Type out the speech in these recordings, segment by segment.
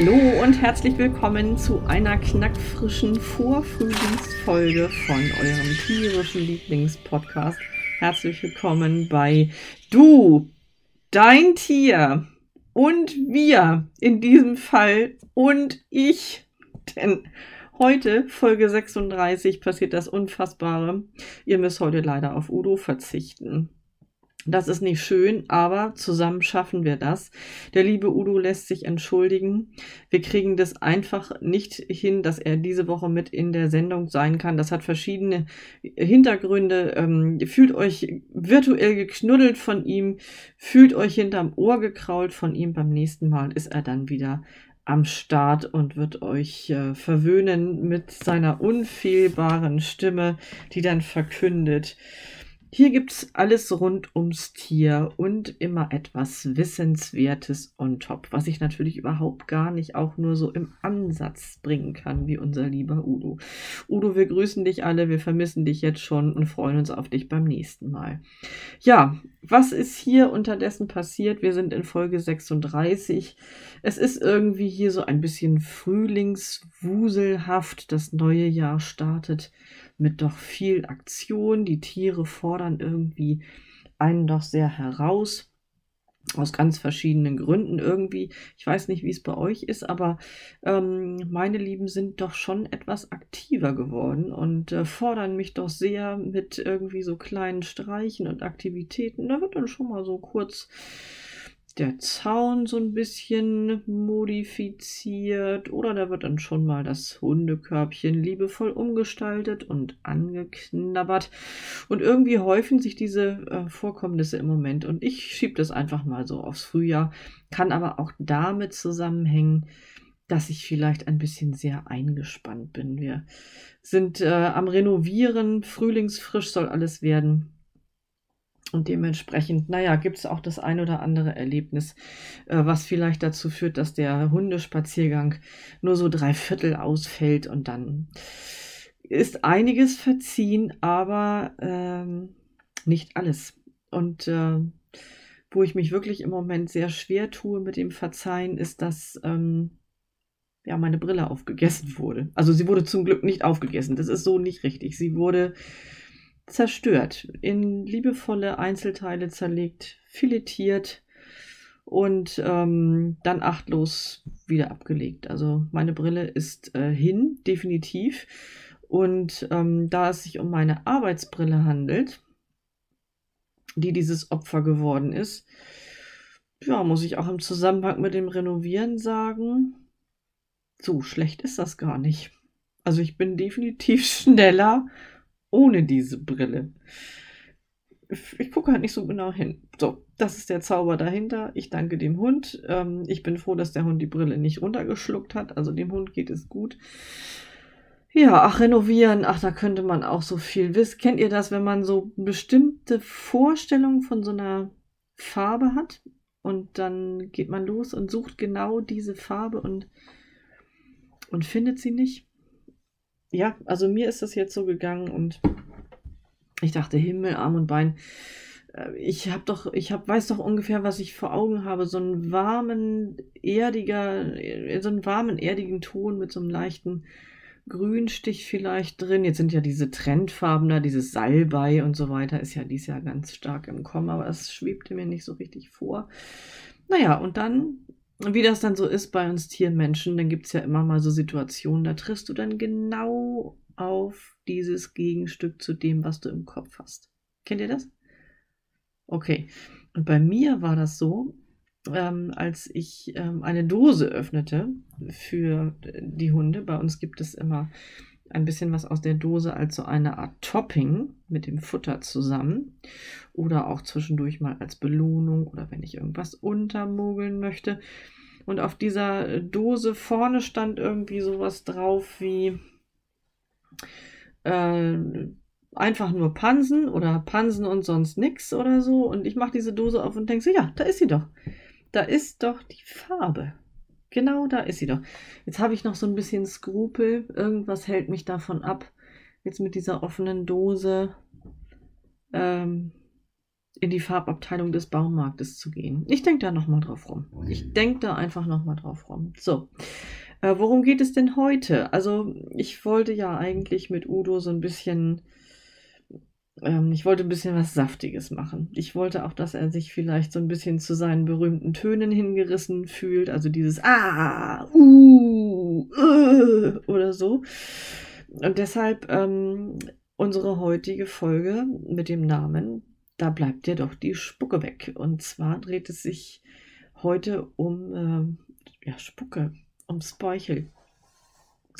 Hallo und herzlich willkommen zu einer knackfrischen Vorfrühlingsfolge von eurem tierischen Lieblingspodcast. Herzlich willkommen bei Du, dein Tier und wir in diesem Fall und ich. Denn heute, Folge 36, passiert das Unfassbare. Ihr müsst heute leider auf Udo verzichten. Das ist nicht schön, aber zusammen schaffen wir das. Der liebe Udo lässt sich entschuldigen. Wir kriegen das einfach nicht hin, dass er diese Woche mit in der Sendung sein kann. Das hat verschiedene Hintergründe. Ähm, fühlt euch virtuell geknuddelt von ihm, fühlt euch hinterm Ohr gekrault von ihm. Beim nächsten Mal ist er dann wieder am Start und wird euch äh, verwöhnen mit seiner unfehlbaren Stimme, die dann verkündet. Hier gibt's alles rund ums Tier und immer etwas Wissenswertes on top, was ich natürlich überhaupt gar nicht auch nur so im Ansatz bringen kann, wie unser lieber Udo. Udo, wir grüßen dich alle, wir vermissen dich jetzt schon und freuen uns auf dich beim nächsten Mal. Ja, was ist hier unterdessen passiert? Wir sind in Folge 36. Es ist irgendwie hier so ein bisschen frühlingswuselhaft. Das neue Jahr startet mit doch viel Aktion. Die Tiere fordern irgendwie einen doch sehr heraus. Aus ganz verschiedenen Gründen irgendwie. Ich weiß nicht, wie es bei euch ist, aber ähm, meine Lieben sind doch schon etwas aktiver geworden und äh, fordern mich doch sehr mit irgendwie so kleinen Streichen und Aktivitäten. Da wird dann schon mal so kurz der Zaun so ein bisschen modifiziert oder da wird dann schon mal das Hundekörbchen liebevoll umgestaltet und angeknabbert. Und irgendwie häufen sich diese äh, Vorkommnisse im Moment und ich schiebe das einfach mal so aufs Frühjahr, kann aber auch damit zusammenhängen, dass ich vielleicht ein bisschen sehr eingespannt bin. Wir sind äh, am Renovieren, frühlingsfrisch soll alles werden. Und dementsprechend, naja, gibt es auch das ein oder andere Erlebnis, äh, was vielleicht dazu führt, dass der Hundespaziergang nur so drei Viertel ausfällt und dann ist einiges verziehen, aber ähm, nicht alles. Und äh, wo ich mich wirklich im Moment sehr schwer tue mit dem Verzeihen, ist, dass ähm, ja meine Brille aufgegessen wurde. Also sie wurde zum Glück nicht aufgegessen. Das ist so nicht richtig. Sie wurde zerstört, in liebevolle Einzelteile zerlegt, filetiert und ähm, dann achtlos wieder abgelegt. Also meine Brille ist äh, hin, definitiv. Und ähm, da es sich um meine Arbeitsbrille handelt, die dieses Opfer geworden ist, ja, muss ich auch im Zusammenhang mit dem Renovieren sagen, so schlecht ist das gar nicht. Also ich bin definitiv schneller ohne diese Brille. Ich gucke halt nicht so genau hin. So, das ist der Zauber dahinter. Ich danke dem Hund. Ähm, ich bin froh, dass der Hund die Brille nicht runtergeschluckt hat. Also dem Hund geht es gut. Ja, ach, renovieren, ach, da könnte man auch so viel wissen. Kennt ihr das, wenn man so bestimmte Vorstellungen von so einer Farbe hat und dann geht man los und sucht genau diese Farbe und, und findet sie nicht? Ja, also mir ist das jetzt so gegangen und ich dachte, Himmel, Arm und Bein. Äh, ich habe doch, ich hab, weiß doch ungefähr, was ich vor Augen habe. So einen warmen, erdiger, so einen warmen, erdigen Ton mit so einem leichten Grünstich vielleicht drin. Jetzt sind ja diese Trendfarben da, dieses Salbei und so weiter, ist ja dieses Jahr ganz stark im Kommen, aber es schwebte mir nicht so richtig vor. Naja, und dann wie das dann so ist bei uns Tiermenschen, dann gibt es ja immer mal so Situationen, da triffst du dann genau auf dieses Gegenstück zu dem, was du im Kopf hast. Kennt ihr das? Okay. Und bei mir war das so, ähm, als ich ähm, eine Dose öffnete für die Hunde. Bei uns gibt es immer ein bisschen was aus der Dose als so eine Art Topping mit dem Futter zusammen oder auch zwischendurch mal als Belohnung oder wenn ich irgendwas untermogeln möchte. Und auf dieser Dose vorne stand irgendwie sowas drauf wie äh, einfach nur Pansen oder Pansen und sonst nix oder so. Und ich mache diese Dose auf und denke so, ja, da ist sie doch. Da ist doch die Farbe. Genau da ist sie doch. Jetzt habe ich noch so ein bisschen Skrupel. Irgendwas hält mich davon ab. Jetzt mit dieser offenen Dose. Ähm, in die Farbabteilung des Baumarktes zu gehen. Ich denke da nochmal drauf rum. Ich denke da einfach nochmal drauf rum. So, äh, worum geht es denn heute? Also, ich wollte ja eigentlich mit Udo so ein bisschen, ähm, ich wollte ein bisschen was Saftiges machen. Ich wollte auch, dass er sich vielleicht so ein bisschen zu seinen berühmten Tönen hingerissen fühlt. Also dieses Ah, Uh, uh oder so. Und deshalb ähm, unsere heutige Folge mit dem Namen Da bleibt ja doch die Spucke weg. Und zwar dreht es sich heute um äh, ja, Spucke um Speichel.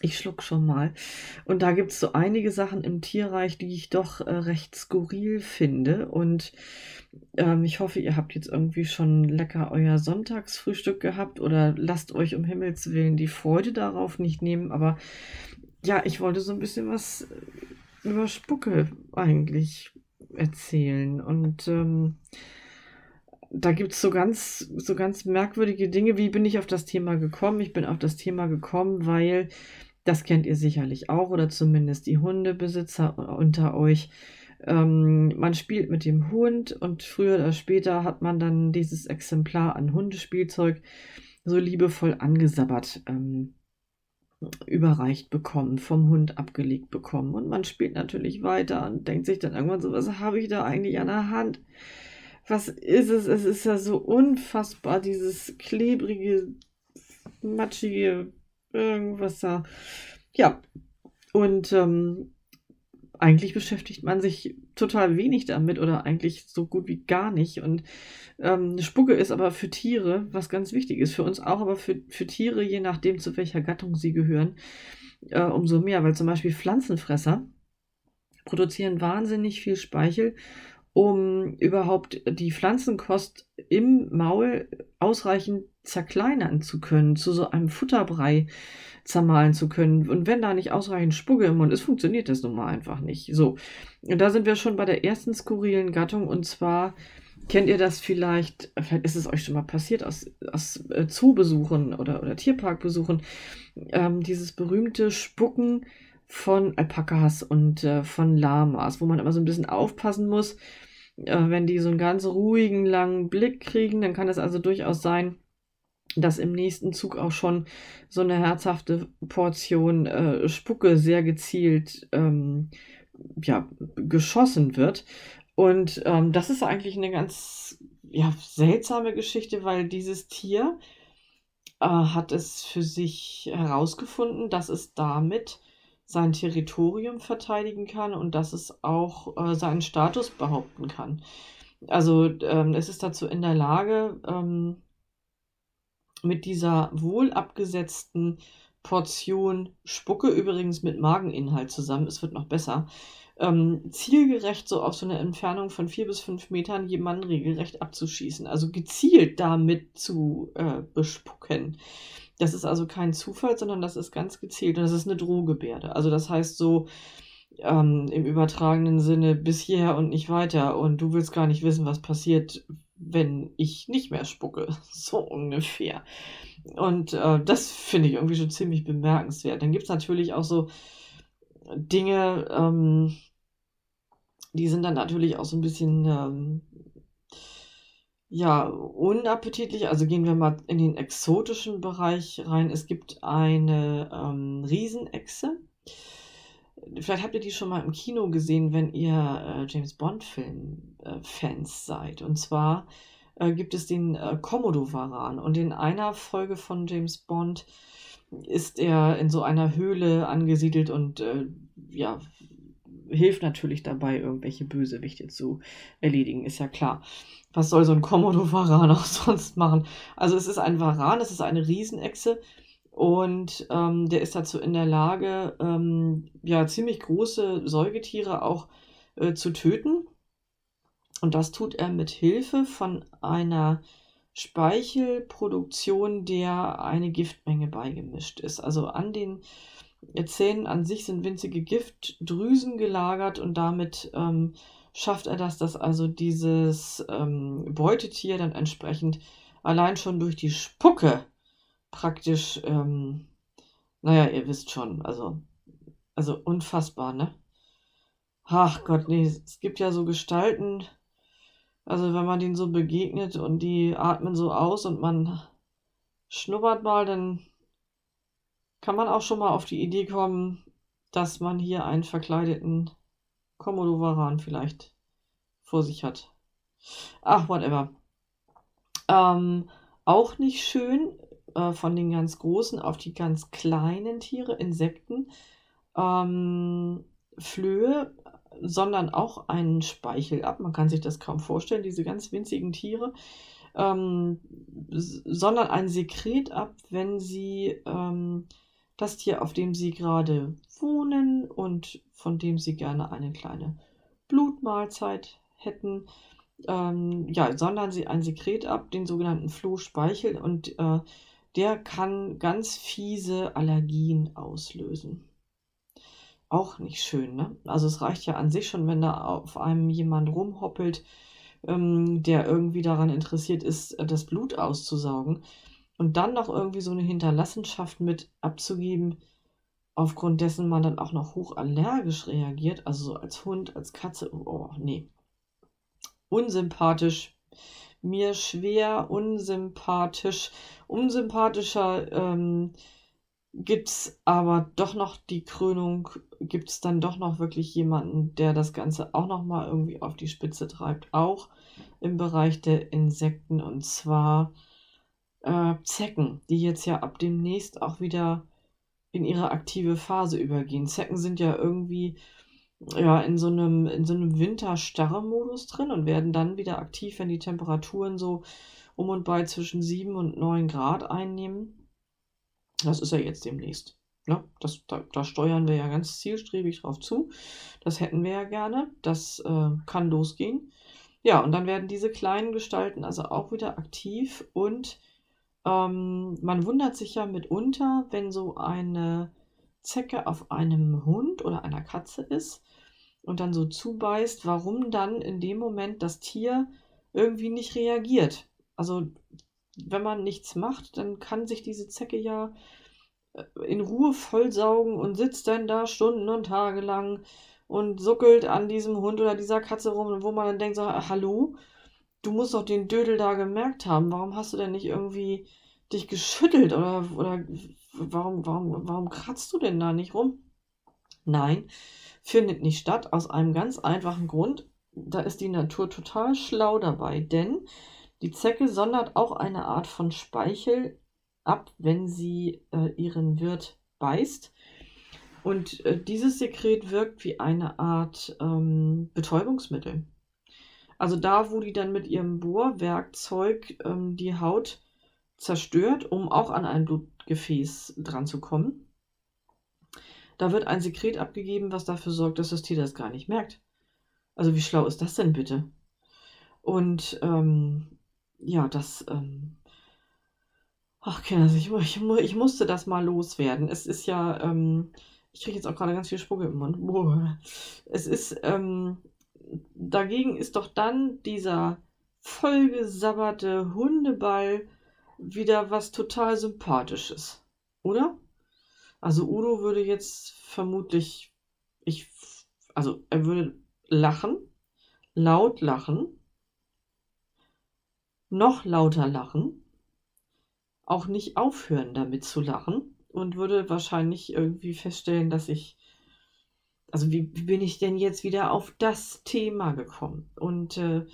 Ich schluck schon mal. Und da gibt es so einige Sachen im Tierreich, die ich doch äh, recht skurril finde. Und ähm, ich hoffe, ihr habt jetzt irgendwie schon lecker euer Sonntagsfrühstück gehabt oder lasst euch um Himmels Willen die Freude darauf nicht nehmen. Aber ja, ich wollte so ein bisschen was über Spucke eigentlich erzählen. Und ähm, da gibt es so ganz, so ganz merkwürdige Dinge. Wie bin ich auf das Thema gekommen? Ich bin auf das Thema gekommen, weil, das kennt ihr sicherlich auch, oder zumindest die Hundebesitzer unter euch. Ähm, man spielt mit dem Hund und früher oder später hat man dann dieses Exemplar an Hundespielzeug so liebevoll angesabbert. Ähm, überreicht bekommen, vom Hund abgelegt bekommen. Und man spielt natürlich weiter und denkt sich dann irgendwann so, was habe ich da eigentlich an der Hand? was ist es? Es ist ja so unfassbar, dieses klebrige, matschige, irgendwas da. Ja, und ähm, eigentlich beschäftigt man sich total wenig damit oder eigentlich so gut wie gar nicht. Und ähm, Spucke ist aber für Tiere was ganz wichtig ist. Für uns auch, aber für, für Tiere, je nachdem, zu welcher Gattung sie gehören, äh, umso mehr. Weil zum Beispiel Pflanzenfresser produzieren wahnsinnig viel Speichel um überhaupt die Pflanzenkost im Maul ausreichend zerkleinern zu können, zu so einem Futterbrei zermahlen zu können. Und wenn da nicht ausreichend Spucke im Mund ist, funktioniert das nun mal einfach nicht. So, und da sind wir schon bei der ersten skurrilen Gattung und zwar kennt ihr das vielleicht, vielleicht ist es euch schon mal passiert aus, aus äh, Zoobesuchen oder, oder Tierparkbesuchen, ähm, dieses berühmte Spucken von Alpakas und äh, von Lamas, wo man immer so ein bisschen aufpassen muss, äh, wenn die so einen ganz ruhigen, langen Blick kriegen, dann kann es also durchaus sein, dass im nächsten Zug auch schon so eine herzhafte Portion äh, Spucke sehr gezielt ähm, ja, geschossen wird. Und ähm, das ist eigentlich eine ganz ja, seltsame Geschichte, weil dieses Tier äh, hat es für sich herausgefunden, dass es damit sein Territorium verteidigen kann und dass es auch äh, seinen Status behaupten kann. Also ähm, es ist dazu in der Lage, ähm, mit dieser wohl abgesetzten Portion Spucke, übrigens mit Mageninhalt zusammen, es wird noch besser, ähm, zielgerecht so auf so eine Entfernung von vier bis fünf Metern jemanden regelrecht abzuschießen. Also gezielt damit zu äh, bespucken. Das ist also kein Zufall, sondern das ist ganz gezielt und das ist eine Drohgebärde. Also das heißt so ähm, im übertragenen Sinne bis hierher und nicht weiter und du willst gar nicht wissen, was passiert, wenn ich nicht mehr spucke. So ungefähr. Und äh, das finde ich irgendwie schon ziemlich bemerkenswert. Dann gibt es natürlich auch so Dinge, ähm, die sind dann natürlich auch so ein bisschen ähm, ja, unappetitlich. Also gehen wir mal in den exotischen Bereich rein. Es gibt eine ähm, Riesenechse. Vielleicht habt ihr die schon mal im Kino gesehen, wenn ihr äh, James Bond-Film-Fans äh, seid. Und zwar äh, gibt es den äh, Komodo-Varan. Und in einer Folge von James Bond ist er in so einer Höhle angesiedelt und äh, ja, hilft natürlich dabei, irgendwelche Bösewichte zu erledigen, ist ja klar was soll so ein Komodo-Varan auch sonst machen? Also es ist ein Varan, es ist eine Riesenechse und ähm, der ist dazu in der Lage, ähm, ja, ziemlich große Säugetiere auch äh, zu töten. Und das tut er mit Hilfe von einer Speichelproduktion, der eine Giftmenge beigemischt ist. Also an den Zähnen an sich sind winzige Giftdrüsen gelagert und damit ähm, schafft er das, dass also dieses ähm, Beutetier dann entsprechend allein schon durch die Spucke praktisch, ähm, naja, ihr wisst schon, also, also unfassbar, ne? Ach Gott, nee, es gibt ja so Gestalten, Also wenn man denen so begegnet und die atmen so aus und man schnuppert mal, dann kann man auch schon mal auf die Idee kommen, dass man hier einen verkleideten Komodowaran vielleicht vor sich hat. Ach, whatever. Ähm, auch nicht schön äh, von den ganz großen auf die ganz kleinen Tiere, Insekten, ähm, Flöhe, sondern auch einen Speichel ab. Man kann sich das kaum vorstellen, diese ganz winzigen Tiere, ähm, sondern ein Sekret ab, wenn sie ähm, das Tier, auf dem sie gerade wohnen und von dem sie gerne eine kleine Blutmahlzeit hätten, ähm, ja, sondern sie ein Sekret ab, den sogenannten Flohspeichel, und äh, der kann ganz fiese Allergien auslösen. Auch nicht schön, ne? Also es reicht ja an sich schon, wenn da auf einem jemand rumhoppelt, ähm, der irgendwie daran interessiert ist, das Blut auszusaugen und dann noch irgendwie so eine Hinterlassenschaft mit abzugeben, aufgrund dessen man dann auch noch hochallergisch reagiert, also so als Hund, als Katze, oh nee. Unsympathisch. Mir schwer unsympathisch. Unsympathischer ähm, gibt es aber doch noch die Krönung, gibt es dann doch noch wirklich jemanden, der das Ganze auch noch mal irgendwie auf die Spitze treibt, auch im Bereich der Insekten und zwar äh, Zecken, die jetzt ja ab demnächst auch wieder in ihre aktive Phase übergehen. Zecken sind ja irgendwie ja, in so einem, in so einem Winterstarre-Modus drin und werden dann wieder aktiv, wenn die Temperaturen so um und bei zwischen 7 und 9 Grad einnehmen. Das ist ja jetzt demnächst. Ne? Das, da, da steuern wir ja ganz zielstrebig drauf zu. Das hätten wir ja gerne. Das äh, kann losgehen. Ja, und dann werden diese kleinen Gestalten also auch wieder aktiv und ähm, man wundert sich ja mitunter, wenn so eine Zecke auf einem Hund oder einer Katze ist und dann so zubeißt, warum dann in dem Moment das Tier irgendwie nicht reagiert. Also wenn man nichts macht, dann kann sich diese Zecke ja äh, in Ruhe vollsaugen und sitzt dann da Stunden und Tage lang und suckelt an diesem Hund oder dieser Katze rum, wo man dann denkt, so, hallo, du musst doch den Dödel da gemerkt haben. Warum hast du denn nicht irgendwie dich geschüttelt oder, oder warum, warum, warum kratzt du denn da nicht rum? Nein, findet nicht statt, aus einem ganz einfachen Grund. Da ist die Natur total schlau dabei, denn die Zecke sondert auch eine Art von Speichel ab, wenn sie äh, ihren Wirt beißt. Und äh, dieses Sekret wirkt wie eine Art ähm, Betäubungsmittel. Also da, wo die dann mit ihrem Bohrwerkzeug ähm, die Haut zerstört, um auch an ein Blutgefäß dran zu kommen. Da wird ein Sekret abgegeben, was dafür sorgt, dass das Tier das gar nicht merkt. Also wie schlau ist das denn bitte? Und ähm, ja, das. Ähm, ach, Kinder, ich, ich, ich, musste das mal loswerden. Es ist ja. Ähm, ich kriege jetzt auch gerade ganz viel Spucke im Mund. Boah. Es ist. Ähm, dagegen ist doch dann dieser vollgesabberte Hundeball wieder was total Sympathisches, oder? Also Udo würde jetzt vermutlich, ich, also er würde lachen, laut lachen, noch lauter lachen, auch nicht aufhören damit zu lachen und würde wahrscheinlich irgendwie feststellen, dass ich, also wie, bin ich denn jetzt wieder auf das Thema gekommen? Und äh,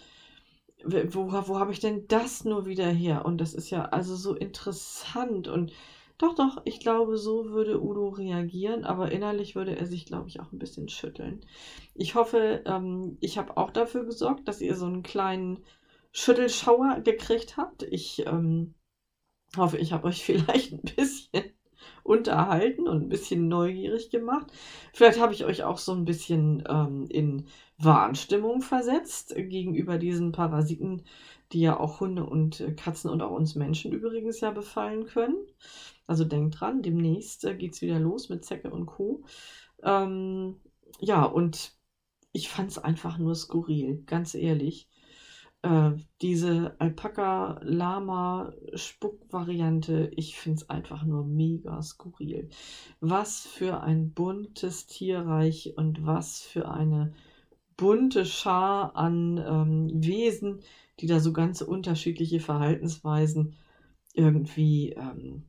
wo, wo habe ich denn das nur wieder her? Und das ist ja also so interessant und doch, doch, ich glaube, so würde Udo reagieren, aber innerlich würde er sich, glaube ich, auch ein bisschen schütteln. Ich hoffe, ähm, ich habe auch dafür gesorgt, dass ihr so einen kleinen Schüttelschauer gekriegt habt. Ich ähm, hoffe, ich habe euch vielleicht ein bisschen unterhalten und ein bisschen neugierig gemacht. Vielleicht habe ich euch auch so ein bisschen ähm, in Warnstimmung versetzt gegenüber diesen Parasiten, die ja auch Hunde und äh, Katzen und auch uns Menschen übrigens ja befallen können. Also denkt dran, demnächst äh, geht es wieder los mit Zecke und Co. Ähm, ja, und ich fand es einfach nur skurril, ganz ehrlich. Äh, diese Alpaka-Lama-Spuck-Variante, ich finde es einfach nur mega skurril. Was für ein buntes Tierreich und was für eine bunte Schar an ähm, Wesen, die da so ganz unterschiedliche Verhaltensweisen irgendwie ähm,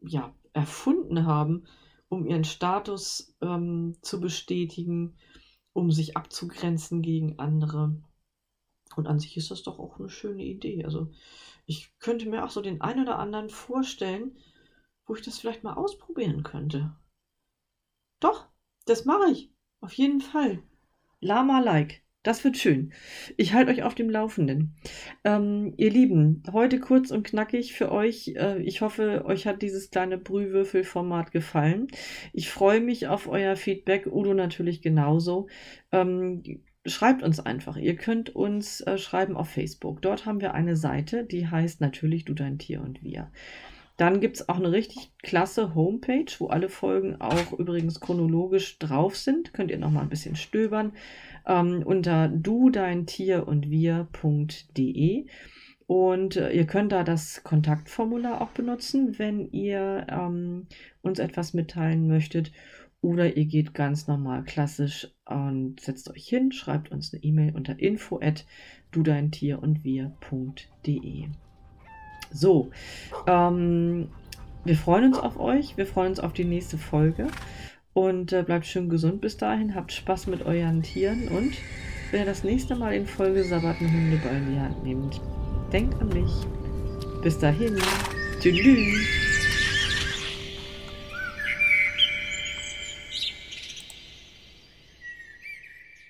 ja, erfunden haben, um ihren Status ähm, zu bestätigen, um sich abzugrenzen gegen andere. Und an sich ist das doch auch eine schöne Idee. Also ich könnte mir auch so den einen oder anderen vorstellen, wo ich das vielleicht mal ausprobieren könnte. Doch, das mache ich. Auf jeden Fall. Lama like. Das wird schön. Ich halte euch auf dem Laufenden. Ähm, ihr Lieben, heute kurz und knackig für euch. Äh, ich hoffe, euch hat dieses kleine Brühwürfelformat gefallen. Ich freue mich auf euer Feedback. Udo natürlich genauso. Ähm, schreibt uns einfach. Ihr könnt uns äh, schreiben auf Facebook. Dort haben wir eine Seite, die heißt natürlich Du, dein Tier und wir. Dann gibt es auch eine richtig klasse Homepage, wo alle Folgen auch übrigens chronologisch drauf sind. Könnt ihr noch mal ein bisschen stöbern ähm, unter du, dein Tier und wir.de. Und äh, ihr könnt da das Kontaktformular auch benutzen, wenn ihr ähm, uns etwas mitteilen möchtet. Oder ihr geht ganz normal klassisch und setzt euch hin, schreibt uns eine E-Mail unter info at du dein Tier und wir.de. So, ähm, wir freuen uns auf euch. Wir freuen uns auf die nächste Folge. Und äh, bleibt schön gesund bis dahin. Habt Spaß mit euren Tieren. Und wenn ihr das nächste Mal in Folge Sabbatenhunde bei in die Hand nehmt, denkt an mich. Bis dahin. Tschüss.